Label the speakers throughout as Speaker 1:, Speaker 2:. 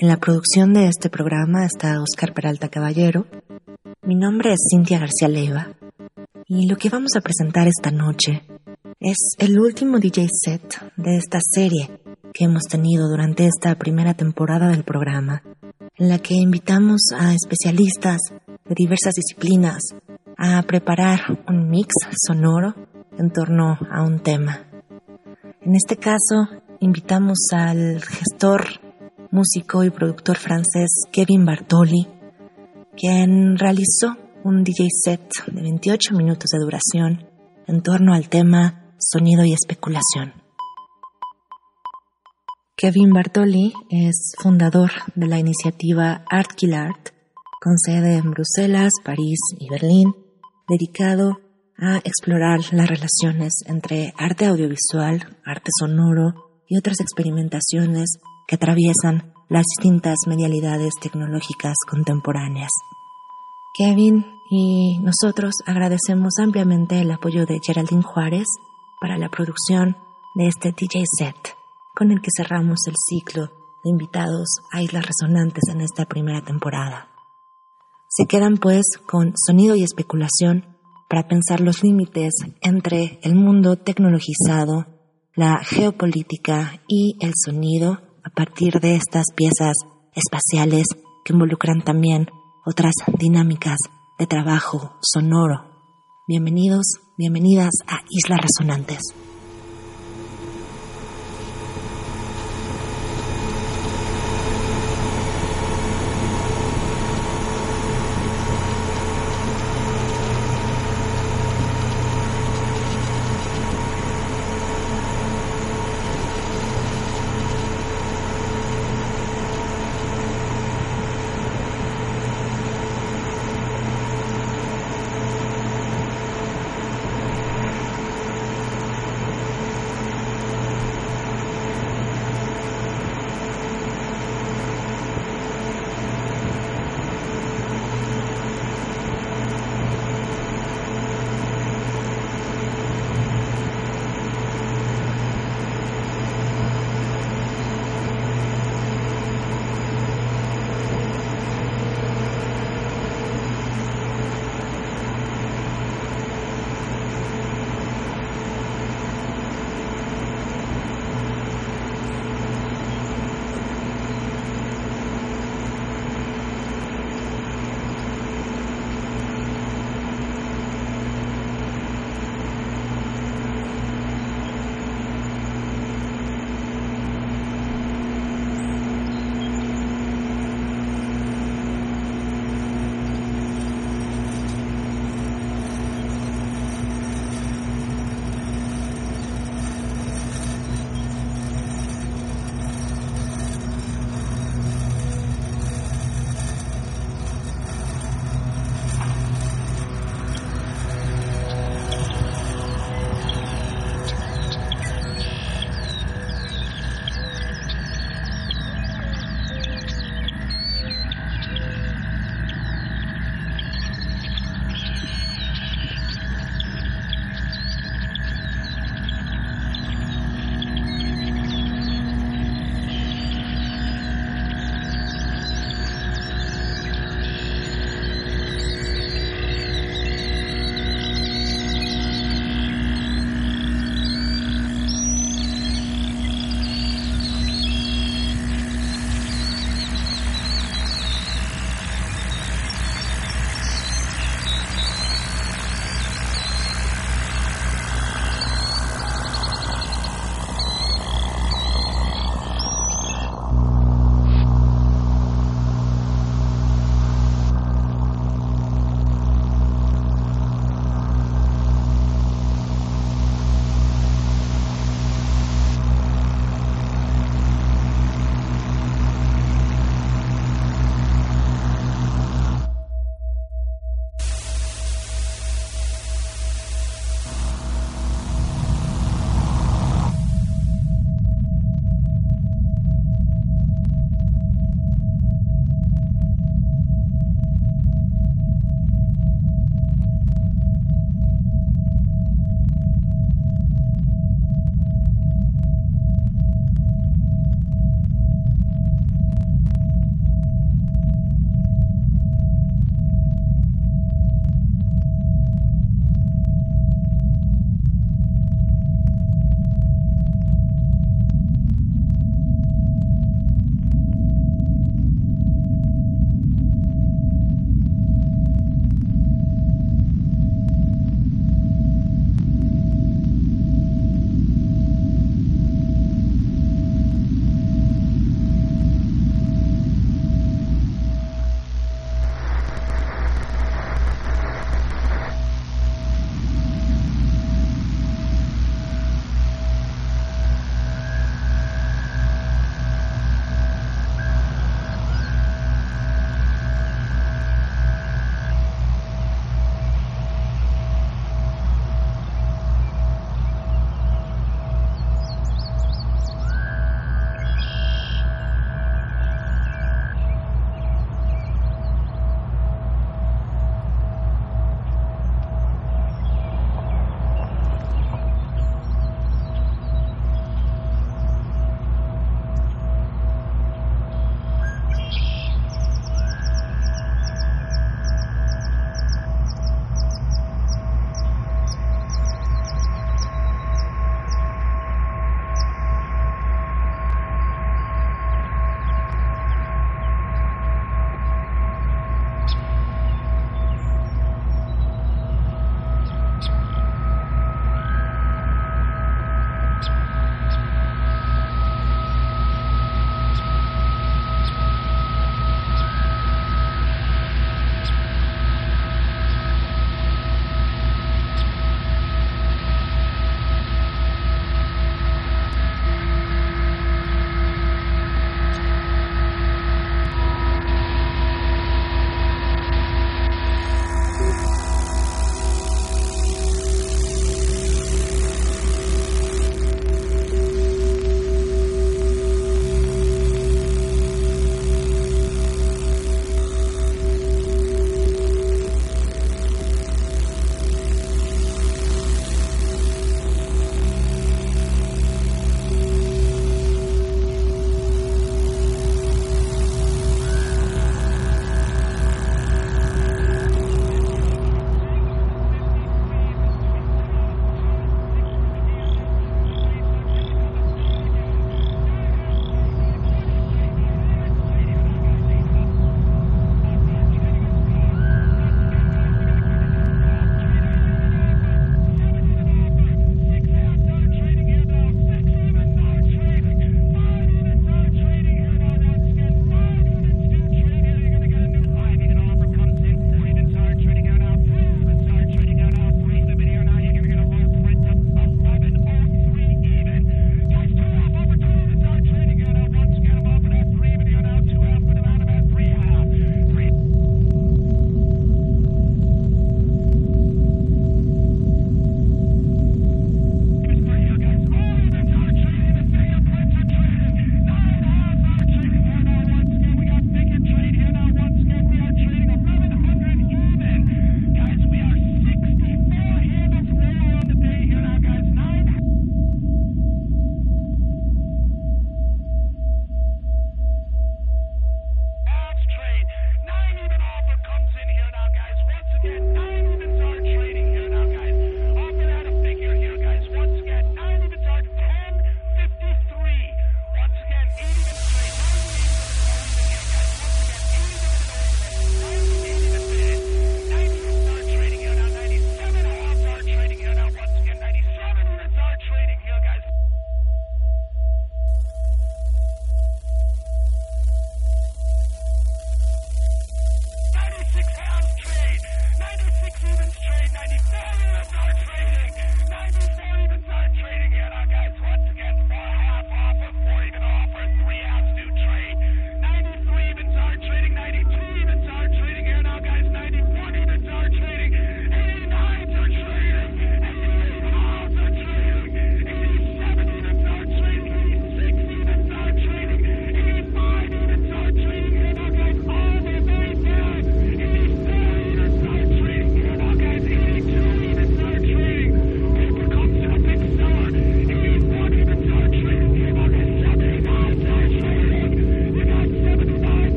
Speaker 1: En la producción de este programa está Oscar Peralta Caballero. Mi nombre es Cintia García Leiva y lo que vamos a presentar esta noche es el último DJ set de esta serie que hemos tenido durante esta primera temporada del programa, en la que invitamos a especialistas de diversas disciplinas a preparar un mix sonoro en torno a un tema. En este caso, invitamos al gestor músico y productor francés Kevin Bartoli, quien realizó un DJ set de 28 minutos de duración en torno al tema sonido y especulación. Kevin Bartoli es fundador de la iniciativa Art Kill Art, con sede en Bruselas, París y Berlín, dedicado a explorar las relaciones entre arte audiovisual, arte sonoro y otras experimentaciones que atraviesan las distintas medialidades tecnológicas contemporáneas. Kevin y nosotros agradecemos ampliamente el apoyo de Geraldine Juárez para la producción de este DJ set, con el que cerramos el ciclo de invitados a Islas Resonantes en esta primera temporada. Se quedan pues con sonido y especulación para pensar los límites entre el mundo tecnologizado, la geopolítica y el sonido a partir de estas piezas espaciales que involucran también otras dinámicas de trabajo sonoro. Bienvenidos, bienvenidas a Islas Resonantes.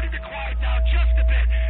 Speaker 2: Starting to quiet down just a bit.